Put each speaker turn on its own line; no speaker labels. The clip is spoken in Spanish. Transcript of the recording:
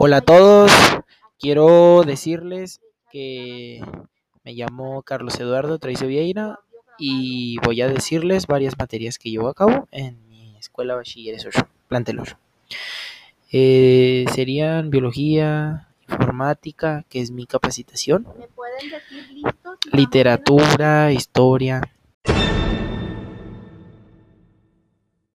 Hola a todos, quiero decirles que me llamo Carlos Eduardo Traizo Vieira y voy a decirles varias materias que llevo a cabo en mi escuela Bachilleres 8, plantel 8. Eh, serían biología, informática, que es mi capacitación,
¿Me pueden decir listos?
literatura, historia,